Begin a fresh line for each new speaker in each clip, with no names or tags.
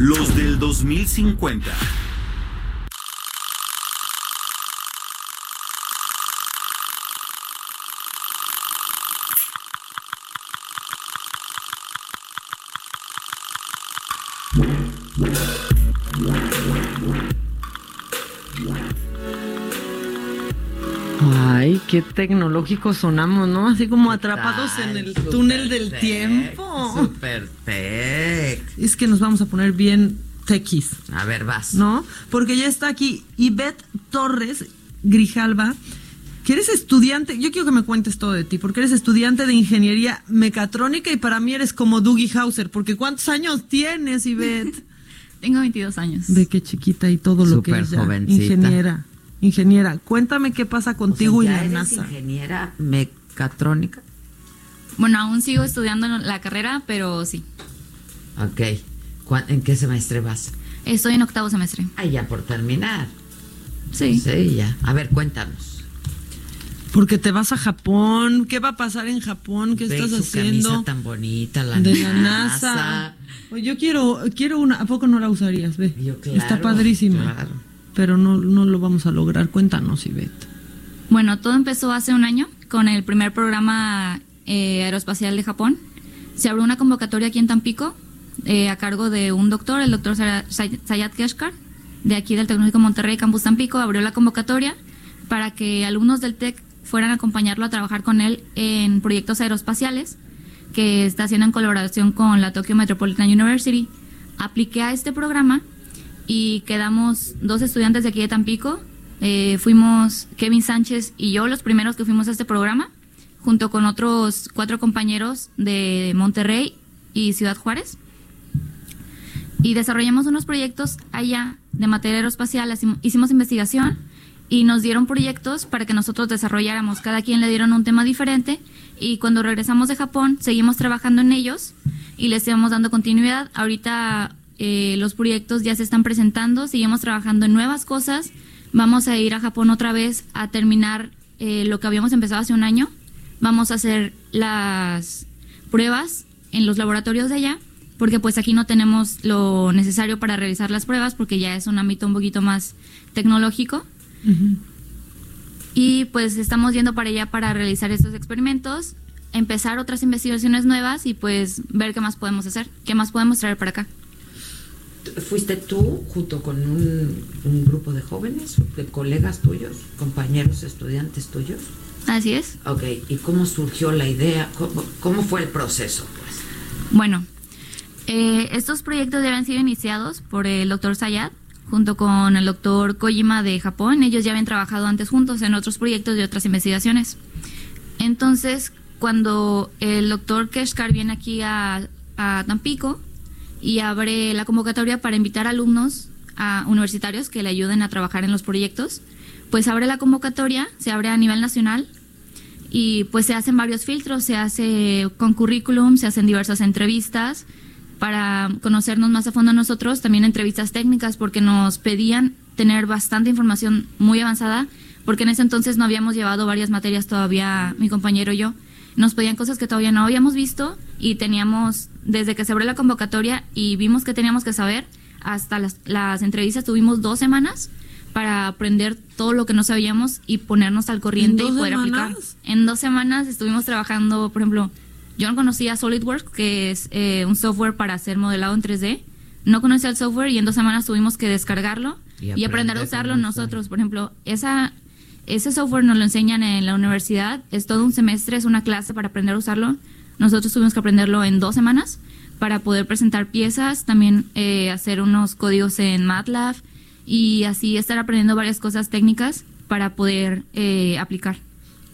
Los del 2050.
Qué tecnológicos sonamos, ¿no? Así como atrapados en el túnel del
tech,
tiempo.
Super tech.
Es que nos vamos a poner bien tequis,
A ver, vas.
¿no? Porque ya está aquí Ivette Torres Grijalva, que eres estudiante, yo quiero que me cuentes todo de ti, porque eres estudiante de ingeniería mecatrónica y para mí eres como Dougie Hauser, porque ¿cuántos años tienes, Ivette?
Tengo 22 años.
Ve qué chiquita y todo lo que es. Ingeniera. Ingeniera, cuéntame qué pasa
O sea,
contigo
¿ya
y la
eres
NASA.
ingeniera mecatrónica?
Bueno, aún sigo estudiando la carrera, pero sí.
Ok. ¿Cuán- ¿En qué semestre vas?
Estoy en octavo semestre.
Ah, ya por terminar.
Sí.
Sí, ya. A ver, cuéntanos.
Porque te vas a Japón, ¿qué va a pasar en Japón? ¿Qué
Ve
estás
su
haciendo?
camisa tan bonita, la
de la
NASA.
NASA. Oye, Yo quiero, quiero una, ¿a poco no la usarías? Ve.
Yo, claro,
Está padrísima.
claro.
Pero no, no lo vamos a lograr. Cuéntanos, Ivette.
Bueno, todo empezó hace un año con el primer programa eh, aeroespacial de Japón. Se abrió una convocatoria aquí en Tampico eh, a cargo de un doctor, el doctor Saya- Say- Sayat Keshkar, de aquí del Tecnológico Monterrey, Campus Tampico. Abrió la convocatoria para que alumnos del TEC fueran a acompañarlo a trabajar con él en proyectos aeroespaciales que está haciendo en colaboración con la Tokyo Metropolitan University. Apliqué a este programa y quedamos dos estudiantes de aquí de Tampico. Eh, fuimos Kevin Sánchez y yo los primeros que fuimos a este programa, junto con otros cuatro compañeros de Monterrey y Ciudad Juárez. Y desarrollamos unos proyectos allá de materia aeroespacial, hicimos investigación y nos dieron proyectos para que nosotros desarrolláramos. Cada quien le dieron un tema diferente y cuando regresamos de Japón seguimos trabajando en ellos y les íbamos dando continuidad. Ahorita eh, los proyectos ya se están presentando, seguimos trabajando en nuevas cosas. Vamos a ir a Japón otra vez a terminar eh, lo que habíamos empezado hace un año. Vamos a hacer las pruebas en los laboratorios de allá, porque pues aquí no tenemos lo necesario para realizar las pruebas, porque ya es un ámbito un poquito más tecnológico. Y pues estamos yendo para allá para realizar estos experimentos, empezar otras investigaciones nuevas y pues ver qué más podemos hacer, qué más podemos traer para acá.
¿Fuiste tú junto con un, un grupo de jóvenes, de colegas tuyos, compañeros, estudiantes tuyos?
Así es.
Ok, ¿y cómo surgió la idea? ¿Cómo, cómo fue el proceso? Pues?
Bueno, eh, estos proyectos ya habían sido iniciados por el doctor Sayat junto con el doctor Kojima de Japón. Ellos ya habían trabajado antes juntos en otros proyectos y otras investigaciones. Entonces, cuando el doctor Keshkar viene aquí a, a Tampico y abre la convocatoria para invitar alumnos a universitarios que le ayuden a trabajar en los proyectos, pues abre la convocatoria, se abre a nivel nacional y pues se hacen varios filtros, se hace con currículum, se hacen diversas entrevistas para conocernos más a fondo nosotros, también entrevistas técnicas porque nos pedían tener bastante información muy avanzada, porque en ese entonces no habíamos llevado varias materias todavía mi compañero y yo. Nos pedían cosas que todavía no habíamos visto y teníamos, desde que se abrió la convocatoria y vimos que teníamos que saber, hasta las, las entrevistas tuvimos dos semanas para aprender todo lo que no sabíamos y ponernos al corriente
¿En
y poder aplicar.
semanas?
En dos semanas estuvimos trabajando, por ejemplo, yo no conocía SolidWorks, que es eh, un software para hacer modelado en 3D. No conocía el software y en dos semanas tuvimos que descargarlo
Y
y,
aprender
a usarlo nosotros. Por ejemplo, esa, ese software nos lo enseñan en la universidad. Es todo un semestre, es una clase para aprender a usarlo. Nosotros tuvimos que aprenderlo en dos semanas para poder presentar piezas, también eh, hacer unos códigos en MATLAB y así estar aprendiendo varias cosas técnicas para poder eh, aplicar.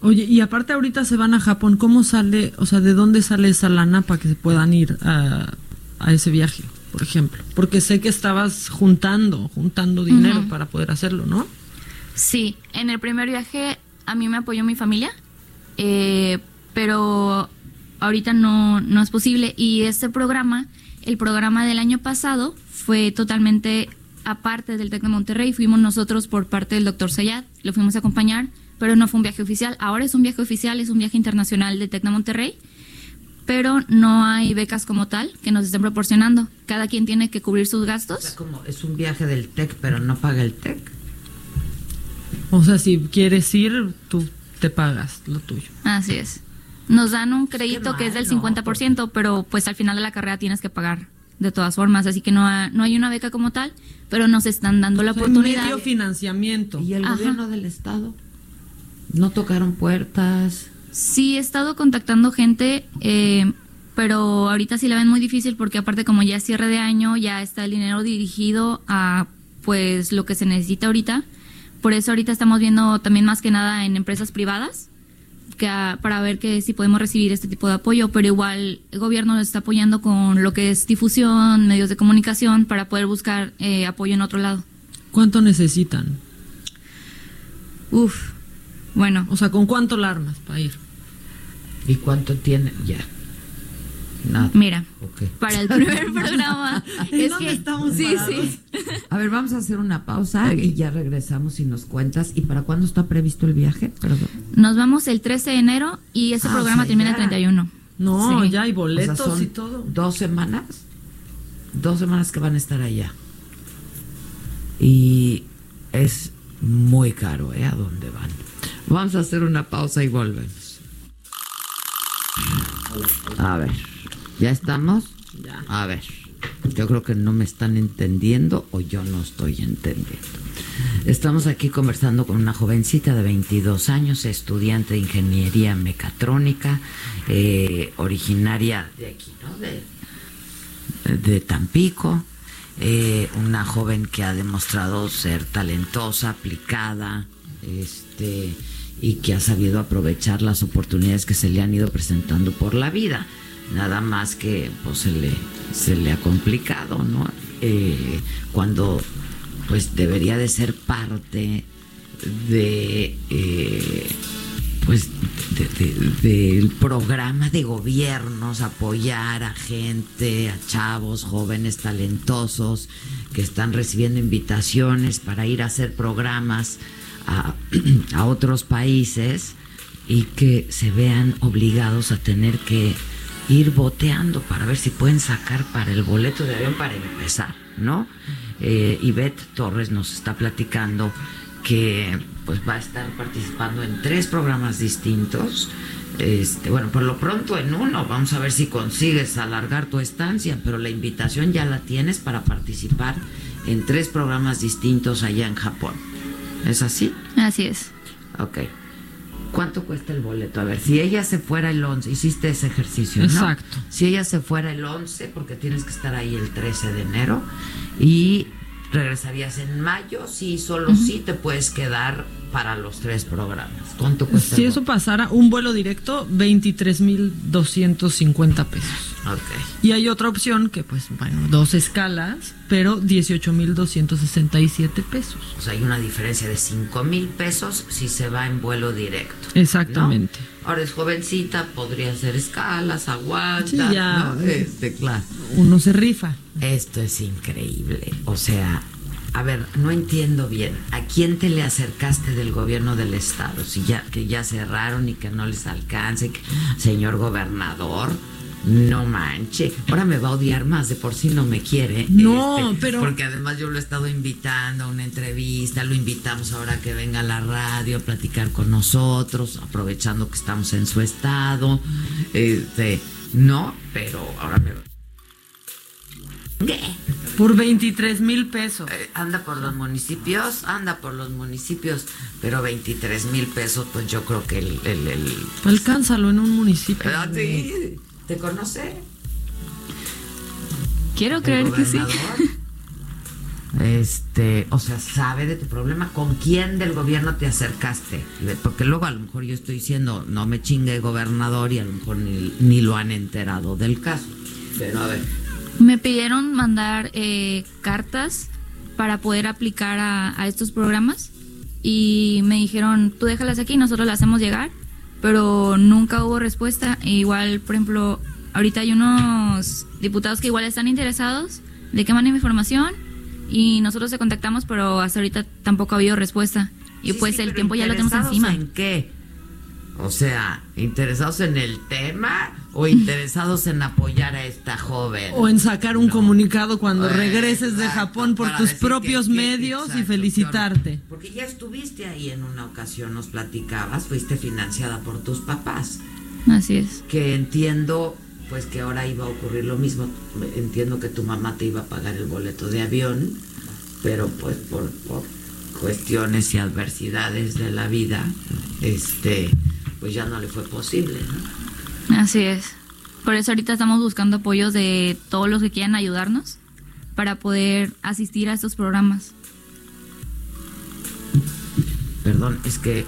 Oye, y aparte ahorita se van a Japón, ¿cómo sale, o sea, de dónde sale esa lana para que se puedan ir a, a ese viaje, por ejemplo? Porque sé que estabas juntando, juntando dinero para poder hacerlo, ¿no?
Sí, en el primer viaje a mí me apoyó mi familia, eh, pero ahorita no, no es posible. Y este programa, el programa del año pasado, fue totalmente aparte del TEC de Monterrey. Fuimos nosotros por parte del doctor Sayat, lo fuimos a acompañar, pero no fue un viaje oficial. Ahora es un viaje oficial, es un viaje internacional del TEC de Monterrey. Pero no hay becas como tal que nos estén proporcionando. Cada quien tiene que cubrir sus
O
gastos.
sea, como es un viaje del TEC, pero no paga el TEC.
O sea, si quieres ir, tú te pagas lo tuyo.
Así es. Nos dan un crédito
mal,
que es del
¿no?
50%, pero pues al final de la carrera tienes que pagar de todas formas, así que no, ha- no hay una beca como tal, pero nos están dando la
O sea,
oportunidad.
medio financiamiento.
¿Y el
Ajá.
gobierno del Estado? ¿No tocaron puertas?
Sí, he estado contactando gente, eh, pero ahorita sí la ven muy difícil porque aparte como ya es cierre de año, ya está el dinero dirigido a pues lo que se necesita ahorita. Por eso ahorita estamos viendo también más que nada en empresas privadas para ver que si podemos recibir este tipo de apoyo, pero igual el gobierno nos está apoyando con lo que es difusión, medios de comunicación para poder buscar eh, apoyo en otro lado.
¿Cuánto necesitan?
Uf, bueno,
O sea, ¿con cuánto la armas para ir?
¿Y cuánto tiene? Ya. Nada.
mira, para el primer programa
¿En
es
dónde
que
estamos
sí, sí.
A ver, vamos a hacer una pausa y ya regresamos y nos cuentas. ¿Y para cuándo está previsto el viaje? Perdón.
Nos vamos el 13 de enero y ese
Ah,
programa
o sea,
termina el
ya.
31.
No,
Sí.
ya hay
O sea,
boletos
son
y todo.
Dos semanas. Dos semanas que van a estar allá. Y es muy caro, ¿eh? A dónde van. Vamos a hacer una pausa y volvemos. A ver, ¿ya estamos?
Ya.
A ver, yo creo que no me están entendiendo o yo no estoy entendiendo. Estamos aquí conversando con una jovencita de 22 años, estudiante de ingeniería mecatrónica, eh, originaria de aquí, ¿no? De, de Tampico, eh, una joven que ha demostrado ser talentosa, aplicada, este, y que ha sabido aprovechar las oportunidades que se le han ido presentando por la vida. Nada más que pues se le, se le ha complicado, ¿no? Eh, cuando pues debería de ser parte de eh, pues de- de- del programa de gobiernos apoyar a gente, a chavos, jóvenes talentosos que están recibiendo invitaciones para ir a hacer programas a, a otros países y que se vean obligados a tener que ir boteando para ver si pueden sacar para el boleto de avión para empezar, ¿no? Eh, Ivette Torres nos está platicando que pues va a estar participando en tres programas distintos. Este, bueno, por lo pronto en uno, vamos a ver si consigues alargar tu estancia, pero la invitación ya la tienes para participar en tres programas distintos allá en Japón. ¿Es así?
Así es.
Ok. ¿Cuánto cuesta el boleto? A ver, si ella se fuera el 11, hiciste ese ejercicio, ¿no?
Exacto.
Si ella se fuera el 11, porque tienes que estar ahí el 13 de enero, y regresarías en mayo, sí, solo sí te puedes quedar para los tres programas. ¿Cuánto cuesta?
Si eso pasara, un vuelo directo, 23.250 pesos.
Ok.
Y hay otra opción que, pues, bueno, dos escalas, pero 18.267 pesos.
O sea, hay una diferencia de 5 mil pesos si se va en vuelo directo.
Exactamente.
¿no? Ahora es jovencita, podría hacer escalas, aguanta.
Sí, ya.
¿no? Este, claro.
Uno se rifa.
Esto es increíble. O sea, a ver, no entiendo bien. ¿A quién te le acercaste del gobierno del estado? Si ya que ya cerraron y que no les alcance, que- señor gobernador. No manche, ahora me va a odiar más, de por sí no me quiere. este,
No, pero-
Porque además yo lo he estado invitando a una entrevista, lo invitamos ahora que venga a la radio a platicar con nosotros, aprovechando que estamos en su estado. Este, no, pero ahora me... ¿Qué?
Por 23 mil pesos.
Eh, anda por los municipios, anda por los municipios, pero 23 mil pesos, pues yo creo que el... el, el-
Alcánzalo en un municipio.
Ah, sí, ¿Te conoce?
Quiero
¿El
creer que sí.
Este, o sea, sabe de tu problema, con quién del gobierno te acercaste, porque luego a lo mejor yo estoy diciendo, no me chingue gobernador y a lo mejor ni, ni lo han enterado del caso. Pero a ver.
Me pidieron mandar eh, cartas para poder aplicar a, a estos programas y me dijeron, tú déjalas aquí, nosotros las hacemos llegar, pero nunca hubo respuesta. E igual, por ejemplo, ahorita hay unos diputados que igual están interesados de que manden información y nosotros se contactamos, pero hasta ahorita tampoco ha habido respuesta. Y pues el tiempo ya lo tenemos encima.
¿En qué? O sea, ¿interesados en el tema o interesados en apoyar a esta joven?
O en sacar un comunicado cuando regreses de Japón por tus propios medios y felicitarte.
Porque ya estuviste ahí en una ocasión, nos platicabas, fuiste financiada por tus papás.
Así es.
Que entiendo, pues que ahora iba a ocurrir lo mismo. Entiendo que tu mamá te iba a pagar el boleto de avión, pero pues por, por cuestiones y adversidades de la vida, este pues ya no le fue posible. ¿no?
Así es. Por eso ahorita estamos buscando apoyos de todos los que quieran ayudarnos para poder asistir a estos programas.
Perdón, es que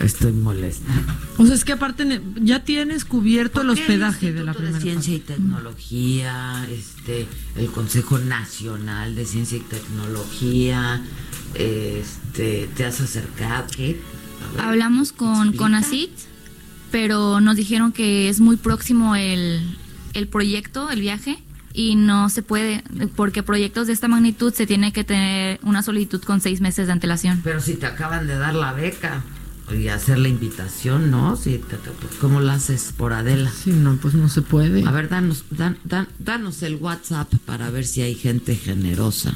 estoy molesta.
O sea, es que aparte ya tienes cubierto el hospedaje de la primera
de Ciencia y Tecnología, este, el Consejo Nacional de Ciencia y Tecnología, este, te has acercado, ¿qué?
Hablamos con CONACIT, pero nos dijeron que es muy próximo el, el proyecto, el viaje, y no se puede, porque proyectos de esta magnitud se tiene que tener una solicitud con seis meses de antelación.
Pero si te acaban de dar la beca y hacer la invitación, ¿no? Si ¿Cómo la haces por Adela?
Sí, no, pues no se puede.
A ver, danos, dan, danos el WhatsApp para ver si hay gente generosa.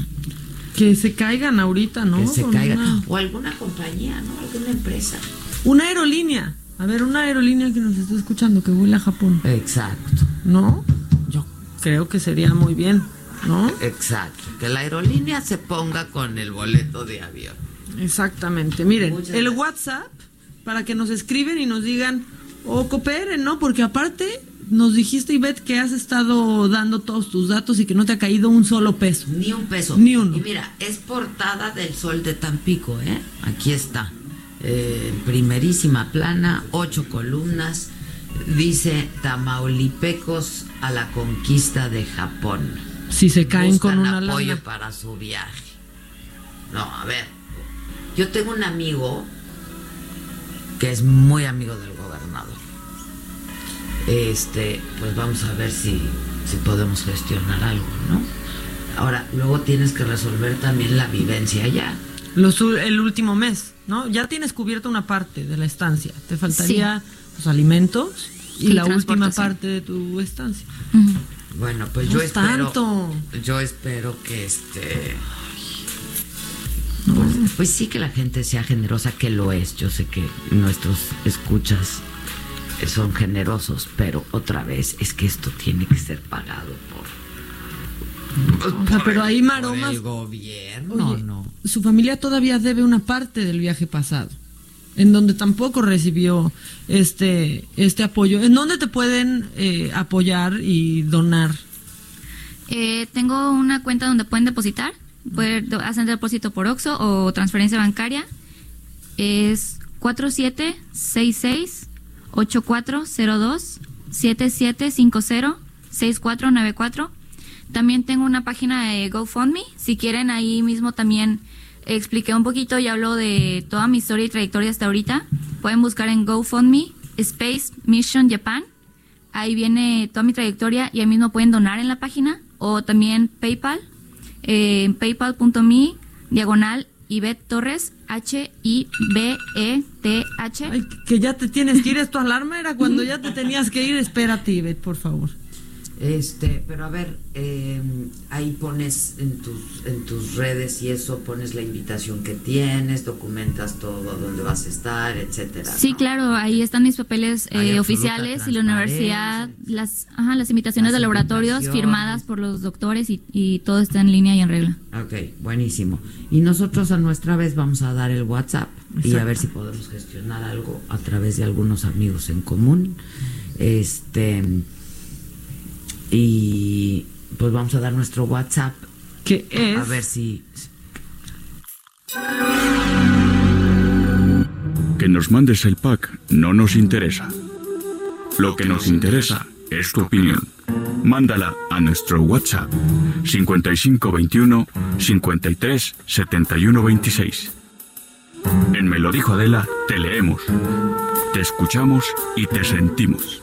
Que se caigan ahorita, ¿no?
Que se caigan. O alguna compañía, ¿no? Alguna empresa.
Una aerolínea. A ver, una aerolínea que nos esté escuchando, que vuela a Japón.
Exacto.
¿No? Yo creo que sería muy bien, ¿no?
Exacto. Que la aerolínea se ponga con el boleto de avión.
Exactamente. Miren, el WhatsApp, para que nos escriben y nos digan, o cooperen, ¿no? Porque aparte nos dijiste, Ivette, que has estado dando todos tus datos y que no te ha caído un solo peso.
Ni un peso.
Ni uno.
Y mira, es portada del Sol de Tampico, ¿eh? Aquí está. Eh, primerísima plana, ocho columnas. Dice Tamaulipecos a la conquista de Japón.
Si se caen con una
apoyo para su viaje. No, a ver. Yo tengo un amigo que es muy amigo del este, pues vamos a ver si, si podemos gestionar algo, ¿no? Ahora, luego tienes que resolver también la vivencia allá.
Los, el último mes, ¿no? Ya tienes cubierta una parte de la estancia. Te faltaría los alimentos y la última parte de tu estancia.
Bueno, pues yo espero. Yo espero que este. Pues, pues, sí que la gente sea generosa, que lo es. Yo sé que nuestros escuchas son generosos, pero otra vez es que esto tiene que ser pagado por,
pero ahí maromas
el gobierno, no.
Su familia todavía debe una parte del viaje pasado, en donde tampoco recibió este este apoyo. ¿En dónde te pueden eh, apoyar y donar?
Eh, tengo una cuenta donde pueden depositar, pueden hacer depósito por OXO o transferencia bancaria. Es 4766 8402 7750 6494. También tengo una página de GoFundMe. Si quieren, ahí mismo también expliqué un poquito y hablo de toda mi historia y trayectoria hasta ahorita. Pueden buscar en GoFundMe Space Mission Japan. Ahí viene toda mi trayectoria y ahí mismo pueden donar en la página. O también PayPal, eh, en paypal.me diagonal Ivette Torres, H-I-B-E-T-H.
que ya te tienes que ir, ¿es tu alarma? Era cuando ya te tenías que ir. Espérate, Ivette, por favor.
Este, pero a ver, eh, ahí pones en tus, en tus redes y eso, pones la invitación que tienes, documentas todo dónde vas a estar, etcétera.
Sí, claro, ahí están mis papeles eh, oficiales y la universidad, las, ajá, las invitaciones de laboratorios firmadas por los doctores y, y, todo está en línea y en regla.
Ok, buenísimo. Y nosotros a nuestra vez vamos a dar el WhatsApp y a ver si podemos gestionar algo a través de algunos amigos en común. Este y pues vamos a dar nuestro WhatsApp
que es...
A ver si...
Que nos mandes el pack no nos interesa. Lo que nos interesa es tu opinión. Mándala a nuestro WhatsApp 5521 53 71 26. En Me lo dijo Adela, te leemos, te escuchamos y te sentimos.